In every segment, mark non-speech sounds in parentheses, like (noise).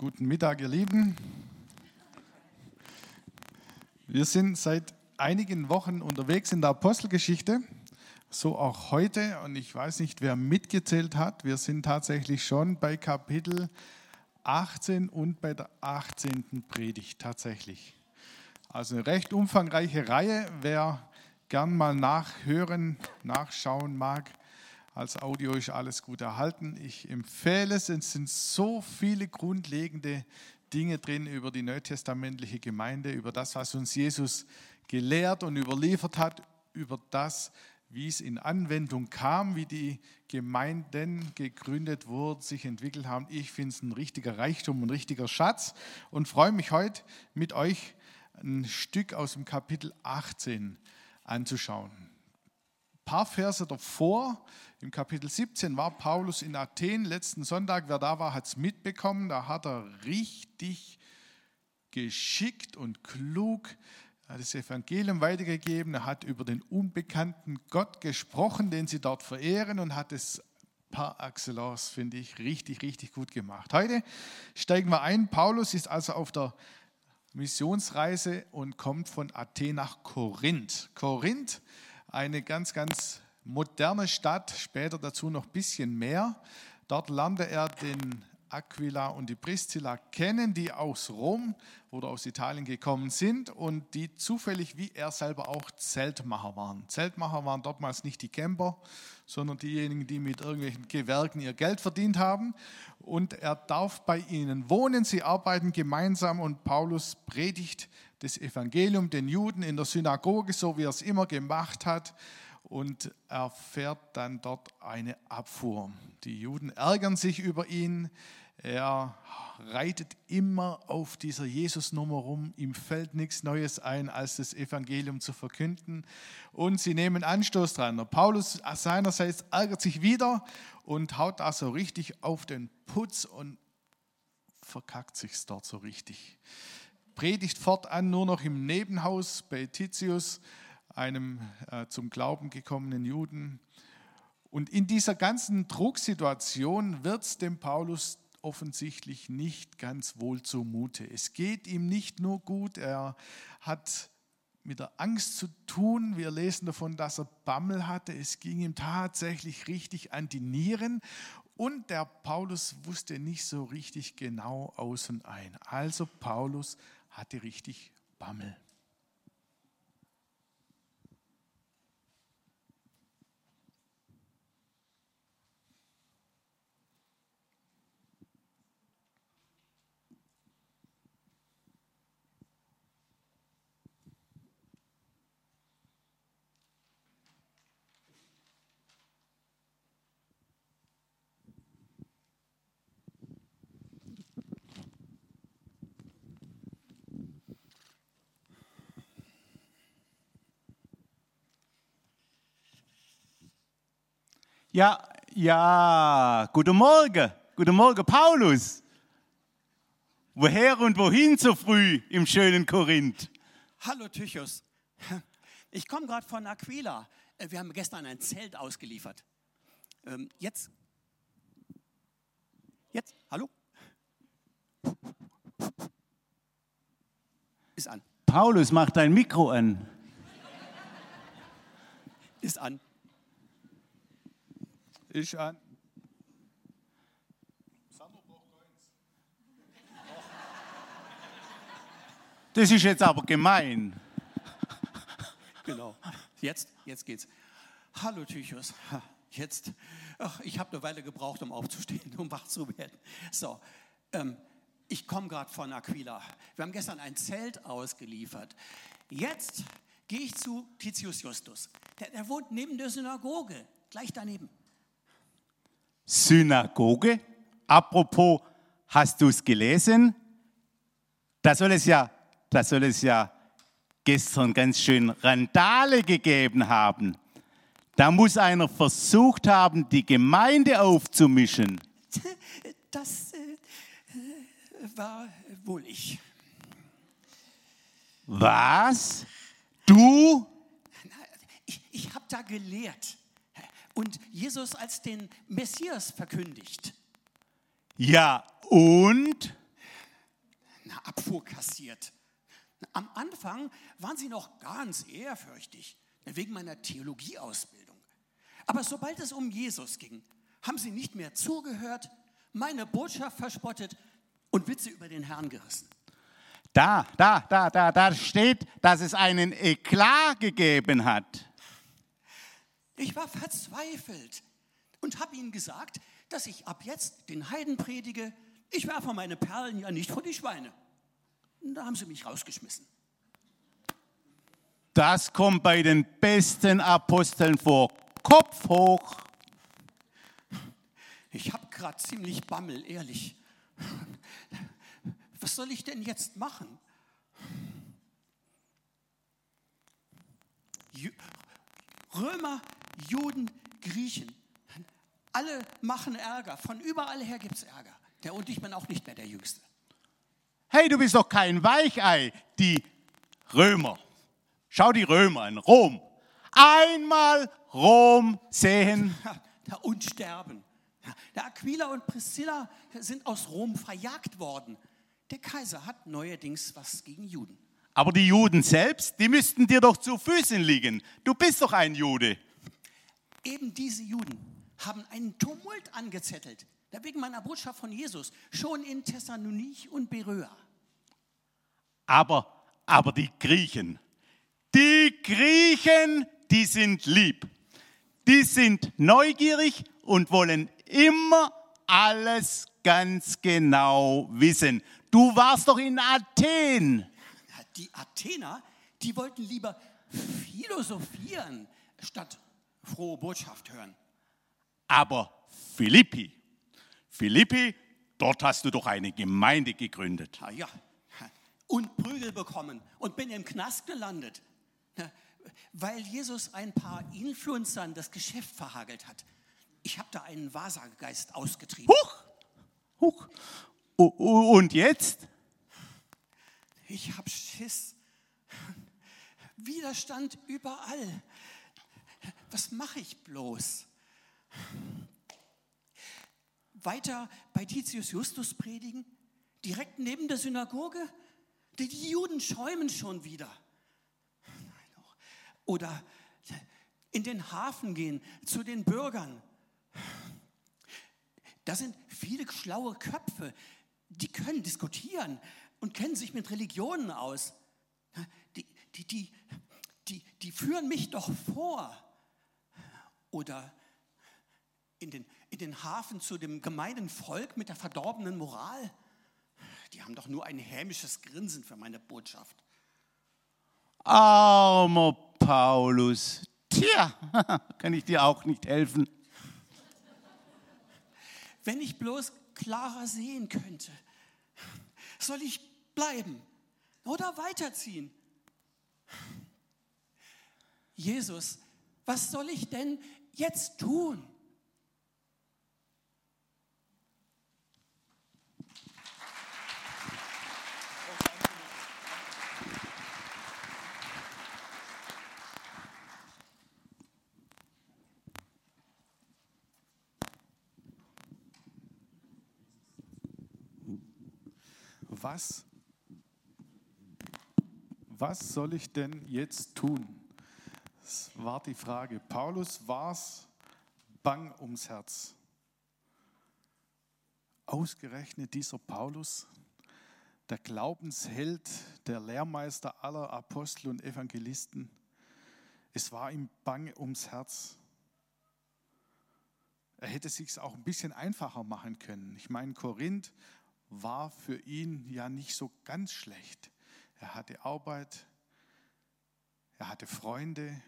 Guten Mittag, ihr Lieben. Wir sind seit einigen Wochen unterwegs in der Apostelgeschichte, so auch heute. Und ich weiß nicht, wer mitgezählt hat. Wir sind tatsächlich schon bei Kapitel 18 und bei der 18. Predigt tatsächlich. Also eine recht umfangreiche Reihe. Wer gern mal nachhören, nachschauen mag, als Audio ist alles gut erhalten. Ich empfehle es. Es sind so viele grundlegende Dinge drin über die neutestamentliche Gemeinde, über das, was uns Jesus gelehrt und überliefert hat, über das, wie es in Anwendung kam, wie die Gemeinden gegründet wurden, sich entwickelt haben. Ich finde es ein richtiger Reichtum, ein richtiger Schatz und freue mich heute mit euch ein Stück aus dem Kapitel 18 anzuschauen. Paar Verse davor im Kapitel 17 war Paulus in Athen. Letzten Sonntag, wer da war, hat es mitbekommen. Da hat er richtig geschickt und klug das Evangelium weitergegeben. Er hat über den unbekannten Gott gesprochen, den sie dort verehren und hat es par excellence, finde ich, richtig, richtig gut gemacht. Heute steigen wir ein. Paulus ist also auf der Missionsreise und kommt von Athen nach Korinth. Korinth, eine ganz, ganz moderne Stadt, später dazu noch ein bisschen mehr. Dort lernte er den Aquila und die Priscilla kennen, die aus Rom oder aus Italien gekommen sind und die zufällig wie er selber auch Zeltmacher waren. Zeltmacher waren dortmals nicht die Camper, sondern diejenigen, die mit irgendwelchen Gewerken ihr Geld verdient haben. Und er darf bei ihnen wohnen, sie arbeiten gemeinsam und Paulus predigt das Evangelium den Juden in der Synagoge, so wie er es immer gemacht hat und erfährt dann dort eine Abfuhr. Die Juden ärgern sich über ihn. Er reitet immer auf dieser Jesus-Nummer rum. Ihm fällt nichts Neues ein, als das Evangelium zu verkünden. Und sie nehmen Anstoß dran. Der Paulus seinerseits ärgert sich wieder und haut da so richtig auf den Putz und verkackt sich dort so richtig. Predigt fortan nur noch im Nebenhaus bei Titius einem äh, zum Glauben gekommenen Juden. Und in dieser ganzen Drucksituation wird es dem Paulus offensichtlich nicht ganz wohl zumute. Es geht ihm nicht nur gut, er hat mit der Angst zu tun. Wir lesen davon, dass er Bammel hatte. Es ging ihm tatsächlich richtig an die Nieren. Und der Paulus wusste nicht so richtig genau aus und ein. Also Paulus hatte richtig Bammel. Ja, ja, guten Morgen. Guten Morgen, Paulus. Woher und wohin so früh im schönen Korinth? Hallo Tychus. Ich komme gerade von Aquila. Äh, wir haben gestern ein Zelt ausgeliefert. Ähm, jetzt. Jetzt. Hallo? Ist an. Paulus, mach dein Mikro an. Ist an. Ich an. Das ist jetzt aber gemein. (laughs) Genau. Jetzt, jetzt geht's. Hallo Tychus. Jetzt, ach, ich habe eine Weile gebraucht, um aufzustehen, um wach zu werden. So, ähm, ich komme gerade von Aquila. Wir haben gestern ein Zelt ausgeliefert. Jetzt gehe ich zu Titius Justus. Der, der wohnt neben der Synagoge, gleich daneben. Synagoge. Apropos, hast du es gelesen? Da soll es ja, da soll es ja gestern ganz schön Randale gegeben haben. Da muss einer versucht haben, die Gemeinde aufzumischen. (laughs) Das äh, war wohl ich. Was? Du? Ich, ich habe da gelehrt und Jesus als den Messias verkündigt. Ja, und? Abfuhr kassiert. Am Anfang waren sie noch ganz ehrfürchtig, wegen meiner Theologieausbildung. Aber sobald es um Jesus ging, haben sie nicht mehr zugehört, meine Botschaft verspottet und Witze über den Herrn gerissen. Da, da, da, da, da steht, dass es einen Eklat gegeben hat. Ich war verzweifelt und habe ihnen gesagt, dass ich ab jetzt den Heiden predige. Ich werfe meine Perlen ja nicht vor die Schweine. Und da haben sie mich rausgeschmissen. Das kommt bei den besten Aposteln vor. Kopf hoch. Ich habe gerade ziemlich Bammel, ehrlich. Was soll ich denn jetzt machen? Römer, Juden, Griechen. Alle machen Ärger. Von überall her gibt es Ärger. Der und ich bin auch nicht mehr der Jüngste. Hey, du bist doch kein Weichei. Die Römer. Schau die Römer an. Rom. Einmal Rom sehen. Und sterben. Der Aquila und Priscilla sind aus Rom verjagt worden. Der Kaiser hat neuerdings was gegen Juden. Aber die Juden selbst, die müssten dir doch zu Füßen liegen. Du bist doch ein Jude. Eben diese Juden haben einen Tumult angezettelt, wegen meiner Botschaft von Jesus, schon in Thessalonich und Beröa. Aber, aber die Griechen, die Griechen, die sind lieb. Die sind neugierig und wollen immer alles ganz genau wissen. Du warst doch in Athen. Die Athener, die wollten lieber philosophieren, statt frohe Botschaft hören. Aber Philippi, Philippi, dort hast du doch eine Gemeinde gegründet. Ah ja, und Prügel bekommen und bin im Knast gelandet, weil Jesus ein paar Influencern das Geschäft verhagelt hat. Ich habe da einen Wahrsagegeist ausgetrieben. Huch, huch. Und jetzt? Ich habe Schiss. Widerstand überall. Was mache ich bloß? Weiter bei Titius Justus predigen? Direkt neben der Synagoge? Die Juden schäumen schon wieder. Oder in den Hafen gehen zu den Bürgern. Da sind viele schlaue Köpfe, die können diskutieren und kennen sich mit Religionen aus. Die, die, die, die, die führen mich doch vor. Oder in den, in den Hafen zu dem gemeinen Volk mit der verdorbenen Moral. Die haben doch nur ein hämisches Grinsen für meine Botschaft. Armer Paulus. Tja, (laughs) kann ich dir auch nicht helfen. Wenn ich bloß klarer sehen könnte, soll ich bleiben oder weiterziehen? Jesus, was soll ich denn jetzt tun? was, was soll ich denn jetzt tun? Das war die Frage. Paulus war es bang ums Herz. Ausgerechnet dieser Paulus, der Glaubensheld, der Lehrmeister aller Apostel und Evangelisten, es war ihm bang ums Herz. Er hätte sich auch ein bisschen einfacher machen können. Ich meine, Korinth war für ihn ja nicht so ganz schlecht. Er hatte Arbeit, er hatte Freunde,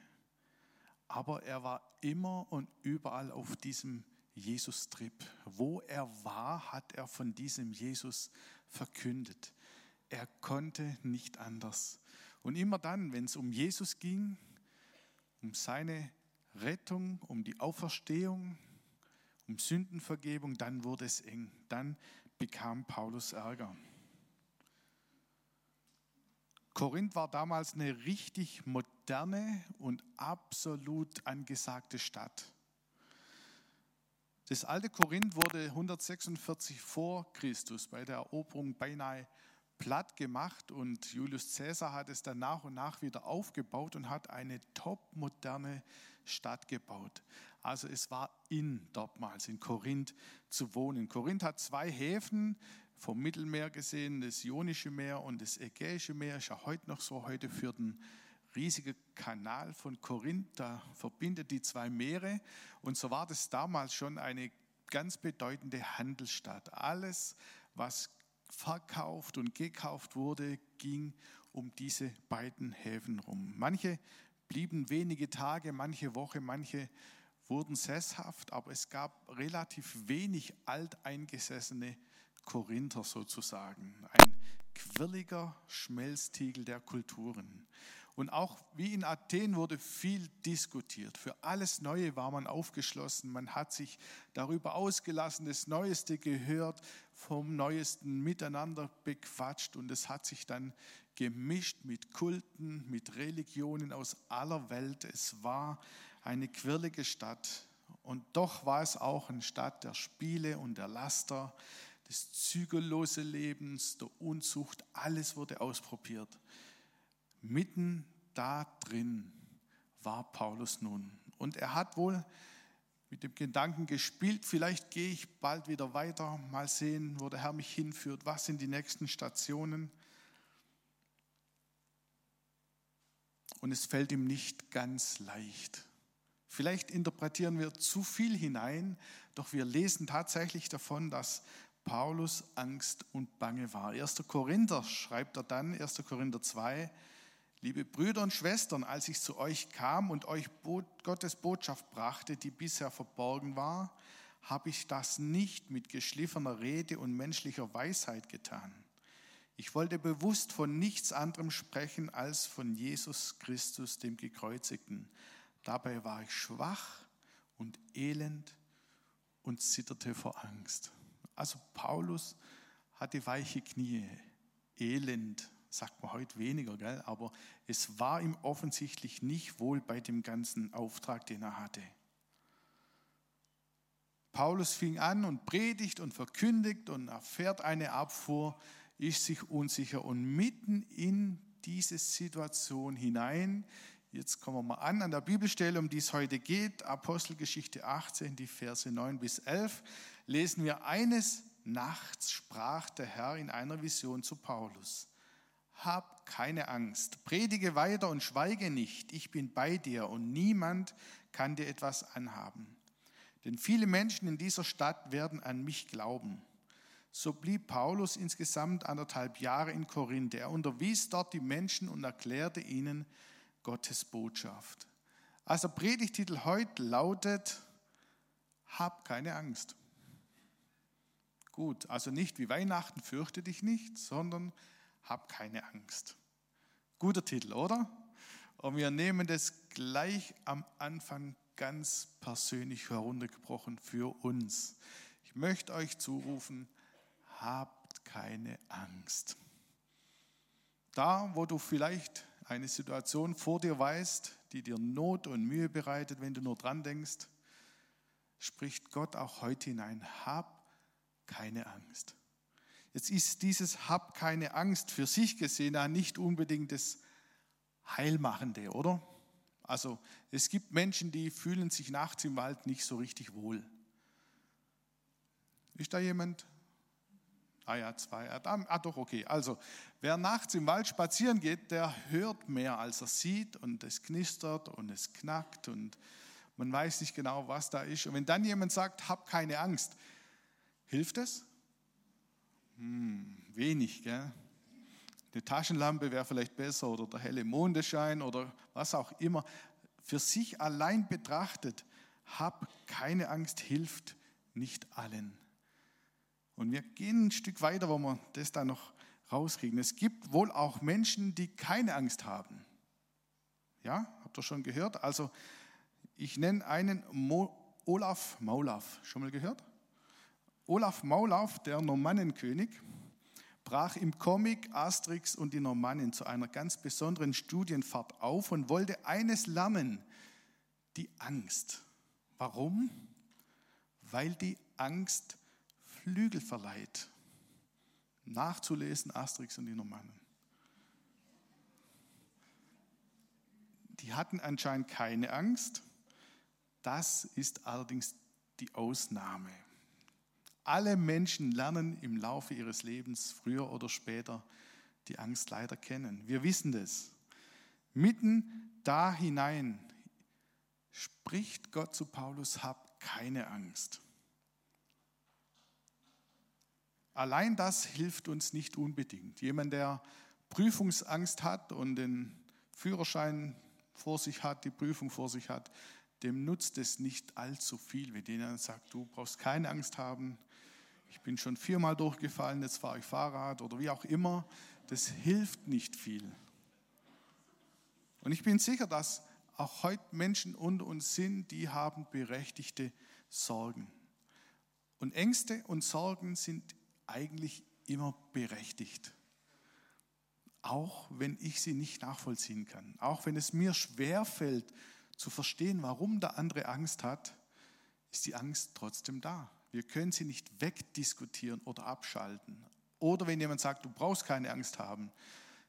aber er war immer und überall auf diesem Jesus-Trip. Wo er war, hat er von diesem Jesus verkündet. Er konnte nicht anders. Und immer dann, wenn es um Jesus ging, um seine Rettung, um die Auferstehung, um Sündenvergebung, dann wurde es eng. Dann bekam Paulus Ärger. Korinth war damals eine richtig moderne und absolut angesagte Stadt. Das alte Korinth wurde 146 vor Christus bei der Eroberung beinahe platt gemacht und Julius Caesar hat es dann nach und nach wieder aufgebaut und hat eine topmoderne Stadt gebaut. Also es war in dortmals in Korinth zu wohnen. Korinth hat zwei Häfen vom Mittelmeer gesehen, das Ionische Meer und das Ägäische Meer ist ja heute noch so. Heute führt ein riesiger Kanal von Korinth, da verbindet die zwei Meere. Und so war das damals schon eine ganz bedeutende Handelsstadt. Alles, was verkauft und gekauft wurde, ging um diese beiden Häfen rum. Manche blieben wenige Tage, manche Woche, manche wurden sesshaft, aber es gab relativ wenig alteingesessene Korinther sozusagen. Ein quirliger Schmelztiegel der Kulturen. Und auch wie in Athen wurde viel diskutiert. Für alles Neue war man aufgeschlossen. Man hat sich darüber ausgelassen, das Neueste gehört, vom Neuesten miteinander bequatscht. Und es hat sich dann gemischt mit Kulten, mit Religionen aus aller Welt. Es war eine quirlige Stadt. Und doch war es auch eine Stadt der Spiele und der Laster, des zügellosen Lebens, der Unzucht. Alles wurde ausprobiert. Mitten da drin war Paulus nun. Und er hat wohl mit dem Gedanken gespielt, vielleicht gehe ich bald wieder weiter, mal sehen, wo der Herr mich hinführt, was sind die nächsten Stationen. Und es fällt ihm nicht ganz leicht. Vielleicht interpretieren wir zu viel hinein, doch wir lesen tatsächlich davon, dass Paulus Angst und Bange war. 1. Korinther schreibt er dann, 1. Korinther 2, Liebe Brüder und Schwestern, als ich zu euch kam und euch Gottes Botschaft brachte, die bisher verborgen war, habe ich das nicht mit geschliffener Rede und menschlicher Weisheit getan. Ich wollte bewusst von nichts anderem sprechen als von Jesus Christus, dem Gekreuzigten. Dabei war ich schwach und elend und zitterte vor Angst. Also Paulus hatte weiche Knie, elend, sagt man heute weniger, gell? aber es war ihm offensichtlich nicht wohl bei dem ganzen Auftrag, den er hatte. Paulus fing an und predigt und verkündigt und erfährt eine Abfuhr, ist sich unsicher und mitten in diese Situation hinein, jetzt kommen wir mal an an der Bibelstelle, um die es heute geht, Apostelgeschichte 18, die Verse 9 bis 11, lesen wir eines Nachts sprach der Herr in einer Vision zu Paulus hab keine Angst, predige weiter und schweige nicht, ich bin bei dir und niemand kann dir etwas anhaben. Denn viele Menschen in dieser Stadt werden an mich glauben. So blieb Paulus insgesamt anderthalb Jahre in Korinth. Er unterwies dort die Menschen und erklärte ihnen Gottes Botschaft. Also Predigtitel heute lautet, hab keine Angst. Gut, also nicht wie Weihnachten, fürchte dich nicht, sondern hab keine Angst. Guter Titel, oder? Und wir nehmen das gleich am Anfang ganz persönlich heruntergebrochen für uns. Ich möchte euch zurufen, habt keine Angst. Da, wo du vielleicht eine Situation vor dir weißt, die dir Not und Mühe bereitet, wenn du nur dran denkst, spricht Gott auch heute hinein, hab keine Angst. Jetzt ist dieses Hab keine Angst für sich gesehen ja nicht unbedingt das Heilmachende, oder? Also es gibt Menschen, die fühlen sich nachts im Wald nicht so richtig wohl. Ist da jemand? Ah ja, zwei. Ah doch, okay. Also wer nachts im Wald spazieren geht, der hört mehr, als er sieht und es knistert und es knackt und man weiß nicht genau, was da ist. Und wenn dann jemand sagt, hab keine Angst, hilft es? Hm, wenig, gell? Eine Taschenlampe wäre vielleicht besser oder der helle Mondeschein oder was auch immer. Für sich allein betrachtet, hab keine Angst, hilft nicht allen. Und wir gehen ein Stück weiter, wo wir das da noch rauskriegen. Es gibt wohl auch Menschen, die keine Angst haben. Ja, habt ihr schon gehört? Also ich nenne einen Mo Olaf Maulaf. Schon mal gehört? Olaf Maulaf, der Normannenkönig, brach im Comic Asterix und die Normannen zu einer ganz besonderen Studienfahrt auf und wollte eines lernen, die Angst. Warum? Weil die Angst Flügel verleiht. nachzulesen, Asterix und die Normannen. Die hatten anscheinend keine Angst. Das ist allerdings die Ausnahme. Alle Menschen lernen im Laufe ihres Lebens früher oder später die Angst leider kennen. Wir wissen das. Mitten da hinein spricht Gott zu Paulus, hab keine Angst. Allein das hilft uns nicht unbedingt. Jemand, der Prüfungsangst hat und den Führerschein vor sich hat, die Prüfung vor sich hat, dem nutzt es nicht allzu viel, wenn jemand sagt, du brauchst keine Angst haben, ich bin schon viermal durchgefallen, jetzt fahre ich Fahrrad oder wie auch immer. Das hilft nicht viel. Und ich bin sicher, dass auch heute Menschen unter uns sind, die haben berechtigte Sorgen. Und Ängste und Sorgen sind eigentlich immer berechtigt. Auch wenn ich sie nicht nachvollziehen kann. Auch wenn es mir schwer fällt zu verstehen, warum der andere Angst hat, ist die Angst trotzdem da. Wir können sie nicht wegdiskutieren oder abschalten. Oder wenn jemand sagt, du brauchst keine Angst haben,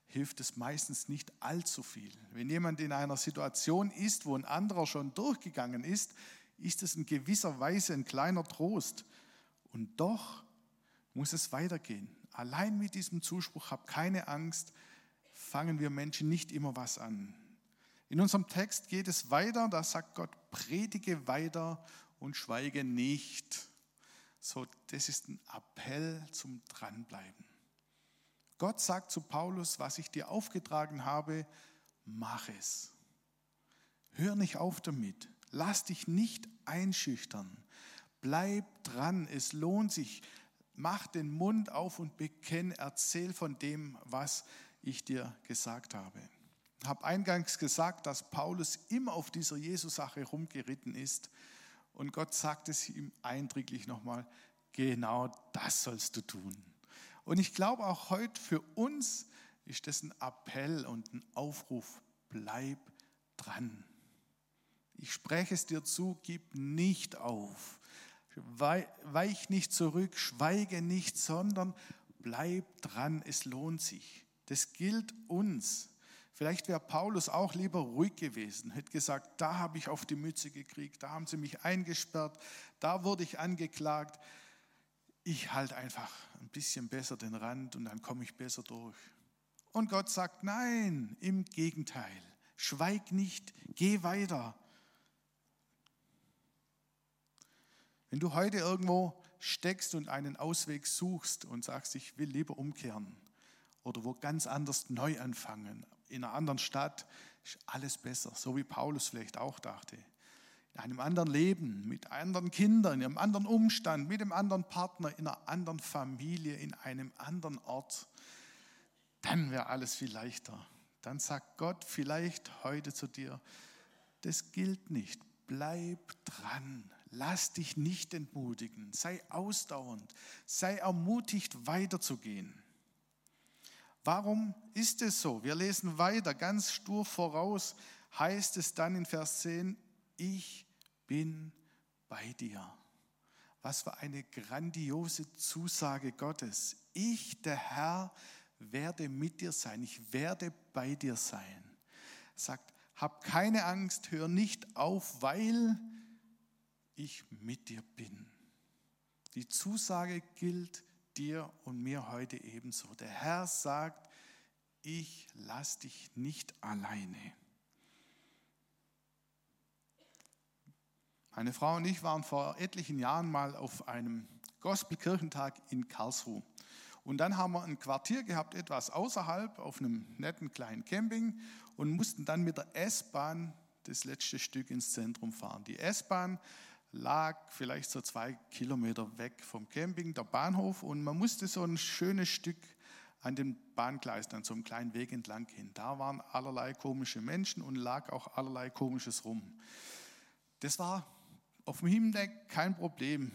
hilft es meistens nicht allzu viel. Wenn jemand in einer Situation ist, wo ein anderer schon durchgegangen ist, ist es in gewisser Weise ein kleiner Trost. Und doch muss es weitergehen. Allein mit diesem Zuspruch, hab keine Angst, fangen wir Menschen nicht immer was an. In unserem Text geht es weiter, da sagt Gott, predige weiter und schweige nicht. So, das ist ein Appell zum Dranbleiben. Gott sagt zu Paulus, was ich dir aufgetragen habe, mach es. Hör nicht auf damit. Lass dich nicht einschüchtern. Bleib dran. Es lohnt sich. Mach den Mund auf und bekenn, erzähl von dem, was ich dir gesagt habe. Ich habe eingangs gesagt, dass Paulus immer auf dieser Jesus-Sache rumgeritten ist. Und Gott sagt es ihm eindrücklich nochmal, genau das sollst du tun. Und ich glaube auch heute für uns ist das ein Appell und ein Aufruf, bleib dran. Ich spreche es dir zu, gib nicht auf. Weich nicht zurück, schweige nicht, sondern bleib dran, es lohnt sich. Das gilt uns. Vielleicht wäre Paulus auch lieber ruhig gewesen, hätte gesagt, da habe ich auf die Mütze gekriegt, da haben sie mich eingesperrt, da wurde ich angeklagt. Ich halte einfach ein bisschen besser den Rand und dann komme ich besser durch. Und Gott sagt, nein, im Gegenteil, schweig nicht, geh weiter. Wenn du heute irgendwo steckst und einen Ausweg suchst und sagst, ich will lieber umkehren oder wo ganz anders neu anfangen, in einer anderen Stadt, ist alles besser, so wie Paulus vielleicht auch dachte. In einem anderen Leben, mit anderen Kindern, in einem anderen Umstand, mit einem anderen Partner, in einer anderen Familie, in einem anderen Ort, dann wäre alles viel leichter. Dann sagt Gott vielleicht heute zu dir, das gilt nicht. Bleib dran. Lass dich nicht entmutigen. Sei ausdauernd. Sei ermutigt, weiterzugehen. Warum ist es so? Wir lesen weiter, ganz stur voraus heißt es dann in Vers 10, ich bin bei dir. Was für eine grandiose Zusage Gottes. Ich, der Herr, werde mit dir sein. Ich werde bei dir sein. Sagt, hab keine Angst, hör nicht auf, weil ich mit dir bin. Die Zusage gilt dir und mir heute ebenso. Der Herr sagt, ich lass dich nicht alleine. Meine Frau und ich waren vor etlichen Jahren mal auf einem Gospelkirchentag in Karlsruhe. Und dann haben wir ein Quartier gehabt, etwas außerhalb, auf einem netten kleinen Camping und mussten dann mit der S-Bahn das letzte Stück ins Zentrum fahren. Die S-Bahn lag vielleicht so zwei Kilometer weg vom Camping, der Bahnhof, und man musste so ein schönes Stück an den Bahngleisen, an so einem kleinen Weg entlang gehen. Da waren allerlei komische Menschen und lag auch allerlei komisches rum. Das war auf dem Himmelsdeck kein Problem.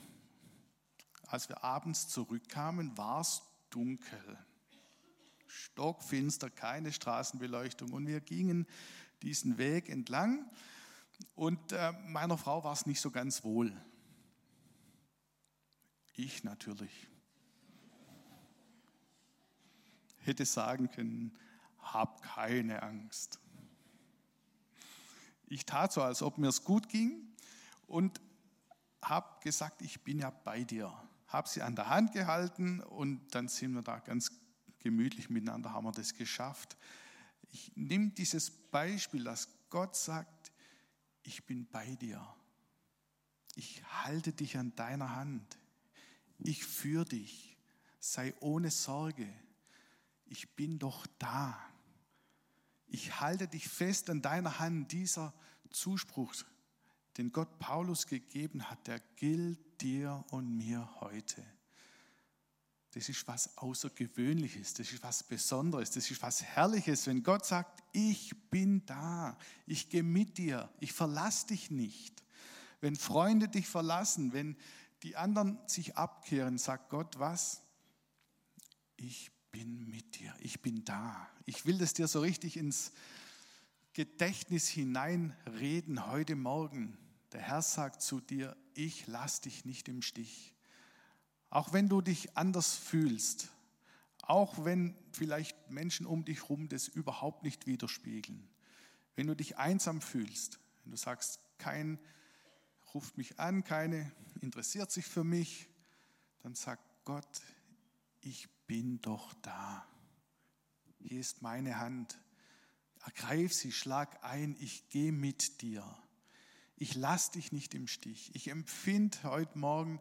Als wir abends zurückkamen, war es dunkel. Stockfinster, keine Straßenbeleuchtung. Und wir gingen diesen Weg entlang. Und äh, meiner Frau war es nicht so ganz wohl. Ich natürlich. hätte sagen können, hab keine Angst. Ich tat so, als ob mir es gut ging und habe gesagt, ich bin ja bei dir. Habe sie an der Hand gehalten und dann sind wir da ganz gemütlich miteinander, haben wir das geschafft. Ich nehme dieses Beispiel, dass Gott sagt, ich bin bei dir. Ich halte dich an deiner Hand. Ich führe dich. Sei ohne Sorge. Ich bin doch da. Ich halte dich fest an deiner Hand. Dieser Zuspruch, den Gott Paulus gegeben hat, der gilt dir und mir heute. Das ist was Außergewöhnliches, das ist was Besonderes, das ist was Herrliches, wenn Gott sagt, ich bin da, ich gehe mit dir, ich verlasse dich nicht. Wenn Freunde dich verlassen, wenn die anderen sich abkehren, sagt Gott was? Ich bin mit dir, ich bin da. Ich will das dir so richtig ins Gedächtnis hineinreden heute Morgen. Der Herr sagt zu dir, ich lass dich nicht im Stich. Auch wenn du dich anders fühlst, auch wenn vielleicht Menschen um dich herum das überhaupt nicht widerspiegeln, wenn du dich einsam fühlst, wenn du sagst, kein ruft mich an, keine interessiert sich für mich, dann sagt Gott, ich bin doch da. Hier ist meine Hand. Ergreif sie, schlag ein, ich gehe mit dir. Ich lasse dich nicht im Stich. Ich empfinde heute Morgen,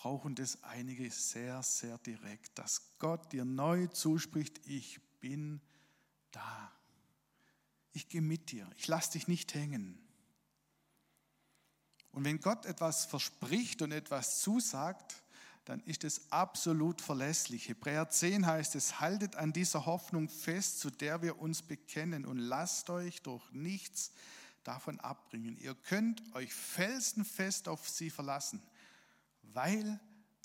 brauchen das einige sehr, sehr direkt, dass Gott dir neu zuspricht, ich bin da. Ich gehe mit dir. Ich lasse dich nicht hängen. Und wenn Gott etwas verspricht und etwas zusagt, dann ist es absolut verlässlich. Hebräer 10 heißt es, haltet an dieser Hoffnung fest, zu der wir uns bekennen und lasst euch durch nichts davon abbringen. Ihr könnt euch felsenfest auf sie verlassen, weil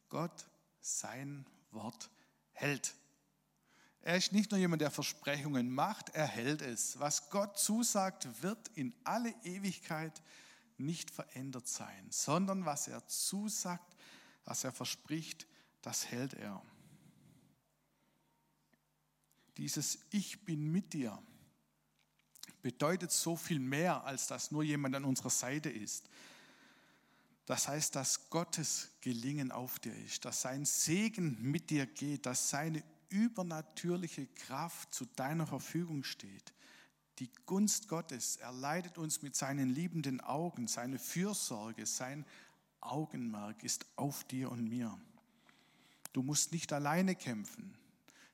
Gott sein Wort hält. Er ist nicht nur jemand, der Versprechungen macht, er hält es. Was Gott zusagt, wird in alle Ewigkeit nicht verändert sein, sondern was er zusagt, was er verspricht, das hält er. Dieses Ich bin mit dir bedeutet so viel mehr, als dass nur jemand an unserer Seite ist. Das heißt, dass Gottes Gelingen auf dir ist, dass sein Segen mit dir geht, dass seine übernatürliche Kraft zu deiner Verfügung steht. Die Gunst Gottes, er leitet uns mit seinen liebenden Augen, seine Fürsorge, sein Augenmerk ist auf dir und mir. Du musst nicht alleine kämpfen.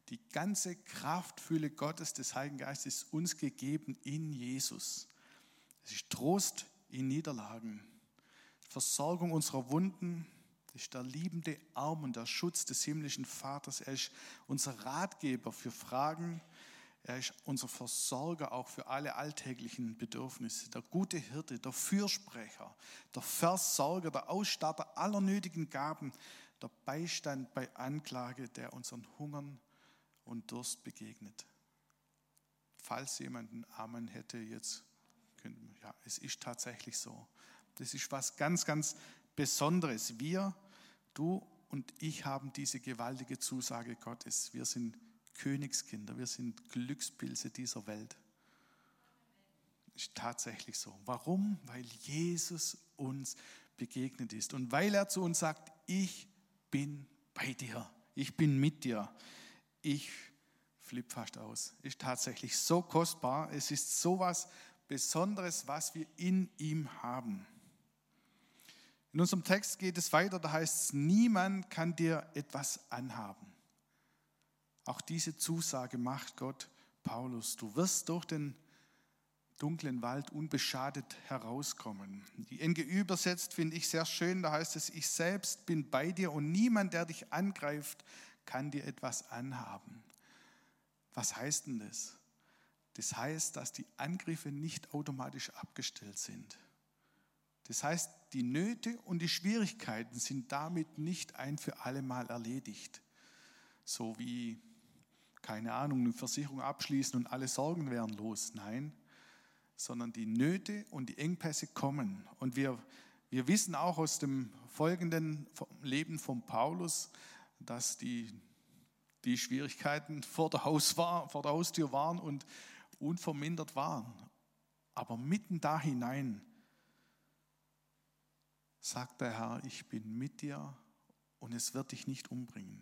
Die ganze Kraftfülle Gottes des Heiligen Geistes ist uns gegeben in Jesus. Es ist Trost in Niederlagen, Versorgung unserer Wunden, ist der liebende Arm und der Schutz des himmlischen Vaters. Er ist unser Ratgeber für Fragen. Er ist unser Versorger auch für alle alltäglichen Bedürfnisse. Der gute Hirte, der Fürsprecher, der Versorger, der Ausstatter aller nötigen Gaben, der Beistand bei Anklage, der unseren Hungern und Durst begegnet. Falls jemand einen Amen hätte, jetzt könnte ja, es ist tatsächlich so. Das ist was ganz, ganz Besonderes. Wir, du und ich haben diese gewaltige Zusage Gottes. Wir sind Königskinder, wir sind Glückspilze dieser Welt. Ist tatsächlich so. Warum? Weil Jesus uns begegnet ist und weil er zu uns sagt, ich bin bei dir, ich bin mit dir. Ich flippe fast aus. Ist tatsächlich so kostbar. Es ist so was Besonderes, was wir in ihm haben. In unserem Text geht es weiter, da heißt es, niemand kann dir etwas anhaben. Auch diese Zusage macht Gott Paulus. Du wirst durch den dunklen Wald unbeschadet herauskommen. Die NG übersetzt finde ich sehr schön, da heißt es, ich selbst bin bei dir und niemand, der dich angreift, kann dir etwas anhaben. Was heißt denn das? Das heißt, dass die Angriffe nicht automatisch abgestellt sind. Das heißt, die Nöte und die Schwierigkeiten sind damit nicht ein für alle Mal erledigt. So wie, keine Ahnung, eine Versicherung abschließen und alle Sorgen wären los. Nein, sondern die Nöte und die Engpässe kommen. Und wir, wir wissen auch aus dem folgenden Leben von Paulus, dass die die Schwierigkeiten vor der, Haus war, vor der Haustür waren und unvermindert waren. Aber mitten da hinein sagt der Herr, ich bin mit dir und es wird dich nicht umbringen.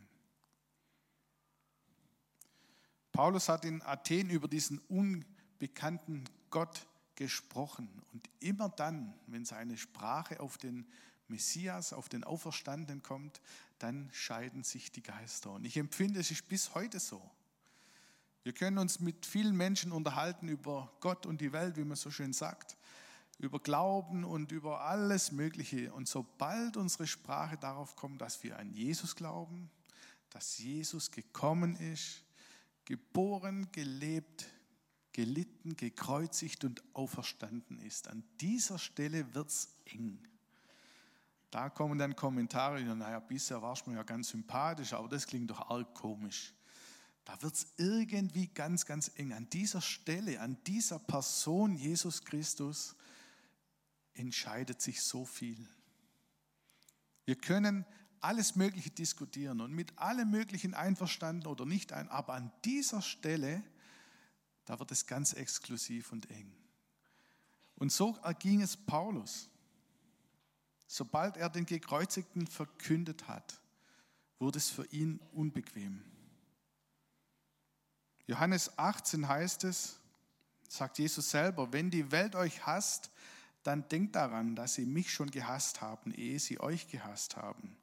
Paulus hat in Athen über diesen unbekannten Gott gesprochen. Und immer dann, wenn seine Sprache auf den Messias, auf den Auferstandenen kommt, dann scheiden sich die Geister. Und ich empfinde, es ist bis heute so. Wir können uns mit vielen Menschen unterhalten über Gott und die Welt, wie man so schön sagt, über Glauben und über alles Mögliche. Und sobald unsere Sprache darauf kommt, dass wir an Jesus glauben, dass Jesus gekommen ist, geboren, gelebt, gelitten, gekreuzigt und auferstanden ist. An dieser Stelle wird es eng. Da kommen dann Kommentare, naja, bisher warst du mir ja ganz sympathisch, aber das klingt doch arg komisch. Da wird es irgendwie ganz, ganz eng. An dieser Stelle, an dieser Person Jesus Christus entscheidet sich so viel. Wir können alles Mögliche diskutieren und mit allem Möglichen einverstanden oder nicht ein, aber an dieser Stelle, da wird es ganz exklusiv und eng. Und so erging es Paulus. Sobald er den Gekreuzigten verkündet hat, wurde es für ihn unbequem. Johannes 18 heißt es, sagt Jesus selber, wenn die Welt euch hasst, dann denkt daran, dass sie mich schon gehasst haben, ehe sie euch gehasst haben.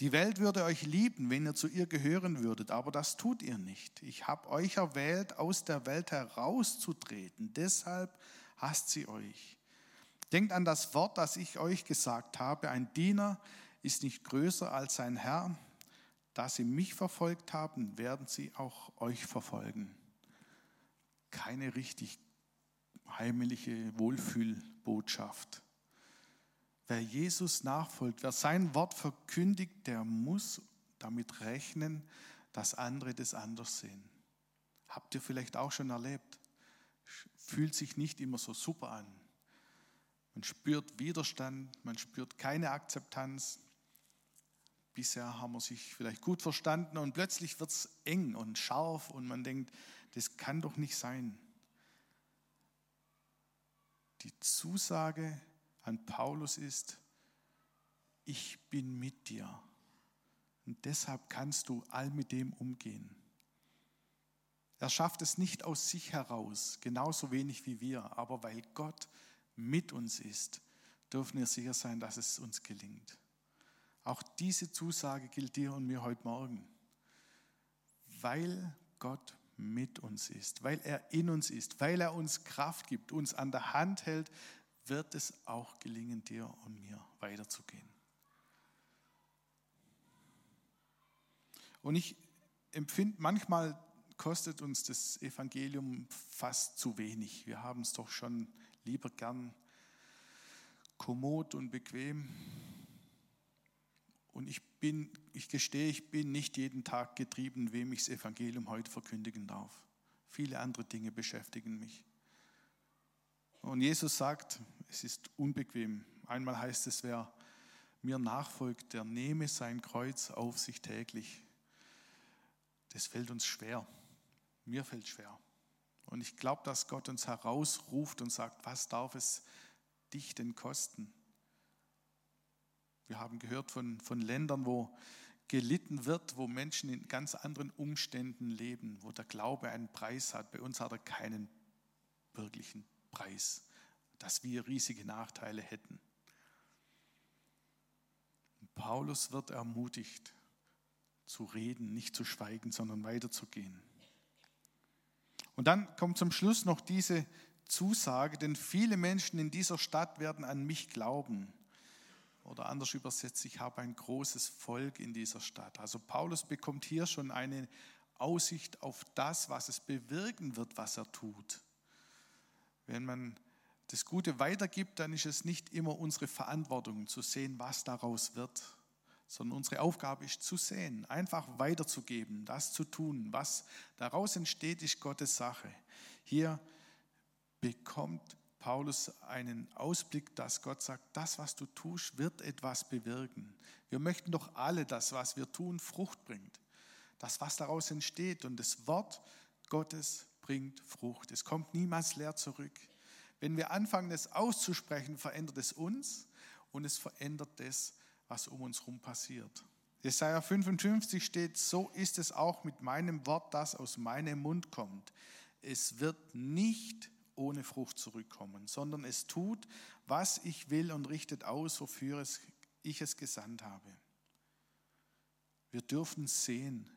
Die Welt würde euch lieben, wenn ihr zu ihr gehören würdet, aber das tut ihr nicht. Ich habe euch erwählt, aus der Welt herauszutreten, deshalb hasst sie euch. Denkt an das Wort, das ich euch gesagt habe. Ein Diener ist nicht größer als sein Herr. Da sie mich verfolgt haben, werden sie auch euch verfolgen. Keine richtig heimliche Wohlfühlbotschaft. Wer Jesus nachfolgt, wer sein Wort verkündigt, der muss damit rechnen, dass andere das anders sehen. Habt ihr vielleicht auch schon erlebt? Fühlt sich nicht immer so super an. Man spürt Widerstand, man spürt keine Akzeptanz. Bisher haben wir sich vielleicht gut verstanden und plötzlich wird es eng und scharf und man denkt, das kann doch nicht sein. Die Zusage an Paulus ist, ich bin mit dir. Und deshalb kannst du all mit dem umgehen. Er schafft es nicht aus sich heraus, genauso wenig wie wir, aber weil Gott mit uns ist, dürfen wir sicher sein, dass es uns gelingt. Auch diese Zusage gilt dir und mir heute Morgen. Weil Gott mit uns ist, weil er in uns ist, weil er uns Kraft gibt, uns an der Hand hält, wird es auch gelingen, dir und mir weiterzugehen. Und ich empfinde, manchmal kostet uns das Evangelium fast zu wenig. Wir haben es doch schon lieber gern kommod und bequem. Und ich bin, ich gestehe, ich bin nicht jeden Tag getrieben, wem ich das Evangelium heute verkündigen darf. Viele andere Dinge beschäftigen mich. Und Jesus sagt, es ist unbequem. Einmal heißt es, wer mir nachfolgt, der nehme sein Kreuz auf sich täglich. Das fällt uns schwer. Mir fällt schwer. Und ich glaube, dass Gott uns herausruft und sagt, was darf es dich denn kosten? Wir haben gehört von, von Ländern, wo gelitten wird, wo Menschen in ganz anderen Umständen leben, wo der Glaube einen Preis hat. Bei uns hat er keinen wirklichen Preis, dass wir riesige Nachteile hätten. Paulus wird ermutigt, zu reden, nicht zu schweigen, sondern weiterzugehen. Und dann kommt zum Schluss noch diese Zusage, denn viele Menschen in dieser Stadt werden an mich glauben. Oder anders übersetzt, ich habe ein großes Volk in dieser Stadt. Also Paulus bekommt hier schon eine Aussicht auf das, was es bewirken wird, was er tut. Wenn man das Gute weitergibt, dann ist es nicht immer unsere Verantwortung zu sehen, was daraus wird, sondern unsere Aufgabe ist zu sehen, einfach weiterzugeben, das zu tun. Was daraus entsteht, ist Gottes Sache. Hier bekommt Paulus einen Ausblick, dass Gott sagt, das, was du tust, wird etwas bewirken. Wir möchten doch alle, dass was wir tun, Frucht bringt. das, was daraus entsteht. Und das Wort Gottes bringt Frucht. Es kommt niemals leer zurück. Wenn wir anfangen, es auszusprechen, verändert es uns und es verändert das, was um uns herum passiert. Jesaja 55 steht, so ist es auch mit meinem Wort, das aus meinem Mund kommt. Es wird nicht ohne Frucht zurückkommen, sondern es tut, was ich will und richtet aus, wofür es, ich es gesandt habe. Wir dürfen sehen,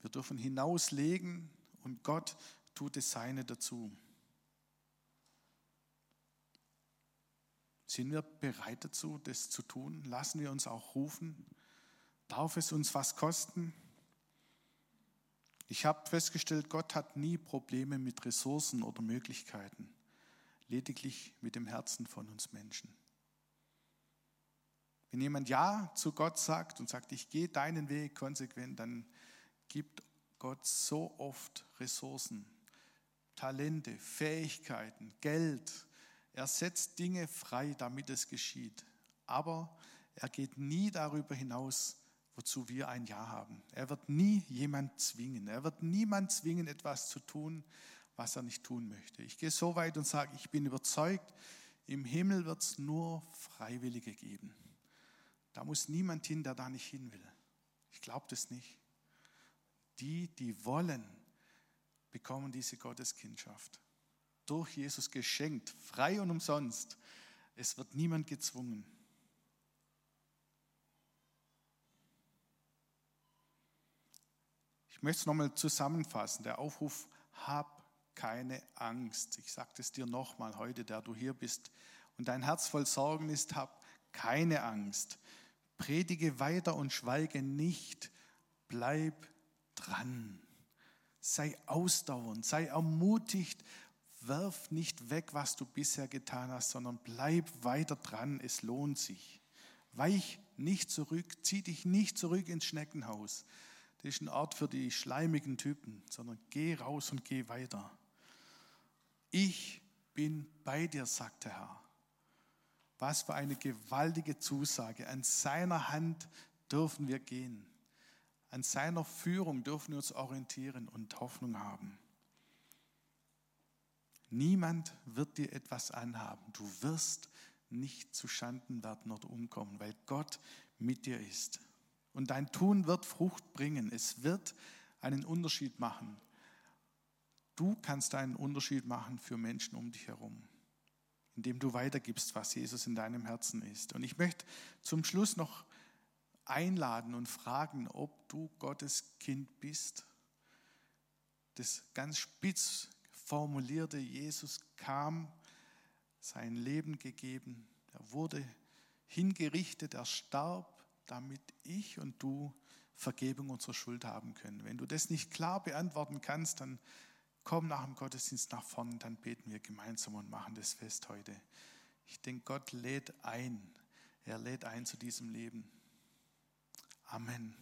wir dürfen hinauslegen und Gott tut das Seine dazu. Sind wir bereit dazu, das zu tun? Lassen wir uns auch rufen? Darf es uns was kosten? Ich habe festgestellt, Gott hat nie Probleme mit Ressourcen oder Möglichkeiten, lediglich mit dem Herzen von uns Menschen. Wenn jemand Ja zu Gott sagt und sagt, ich gehe deinen Weg konsequent, dann gibt Gott so oft Ressourcen, Talente, Fähigkeiten, Geld. Er setzt Dinge frei, damit es geschieht. Aber er geht nie darüber hinaus, wozu wir ein Ja haben. Er wird nie jemand zwingen. Er wird niemand zwingen, etwas zu tun, was er nicht tun möchte. Ich gehe so weit und sage, ich bin überzeugt, im Himmel wird es nur Freiwillige geben. Da muss niemand hin, der da nicht hin will. Ich glaube das nicht. Die, die wollen, bekommen diese Gotteskindschaft. Durch Jesus geschenkt, frei und umsonst. Es wird niemand gezwungen. Ich möchte es nochmal zusammenfassen. Der Aufruf, hab keine Angst. Ich sage es dir nochmal heute, der du hier bist und dein Herz voll Sorgen ist, hab keine Angst. Predige weiter und schweige nicht. Bleib dran. Sei ausdauernd, sei ermutigt. Werf nicht weg, was du bisher getan hast, sondern bleib weiter dran. Es lohnt sich. Weich nicht zurück, zieh dich nicht zurück ins Schneckenhaus. Das ist ein Ort für die schleimigen Typen, sondern geh raus und geh weiter. Ich bin bei dir, sagt der Herr. Was für eine gewaltige Zusage. An seiner Hand dürfen wir gehen. An seiner Führung dürfen wir uns orientieren und Hoffnung haben. Niemand wird dir etwas anhaben. Du wirst nicht zu Schanden werden oder umkommen, weil Gott mit dir ist. Und dein Tun wird Frucht bringen. Es wird einen Unterschied machen. Du kannst einen Unterschied machen für Menschen um dich herum indem du weitergibst, was Jesus in deinem Herzen ist. Und ich möchte zum Schluss noch einladen und fragen, ob du Gottes Kind bist. Das ganz spitz formulierte Jesus kam, sein Leben gegeben, er wurde hingerichtet, er starb, damit ich und du Vergebung unserer Schuld haben können. Wenn du das nicht klar beantworten kannst, dann Komm nach dem Gottesdienst nach vorne, dann beten wir gemeinsam und machen das Fest heute. Ich denke, Gott lädt ein. Er lädt ein zu diesem Leben. Amen.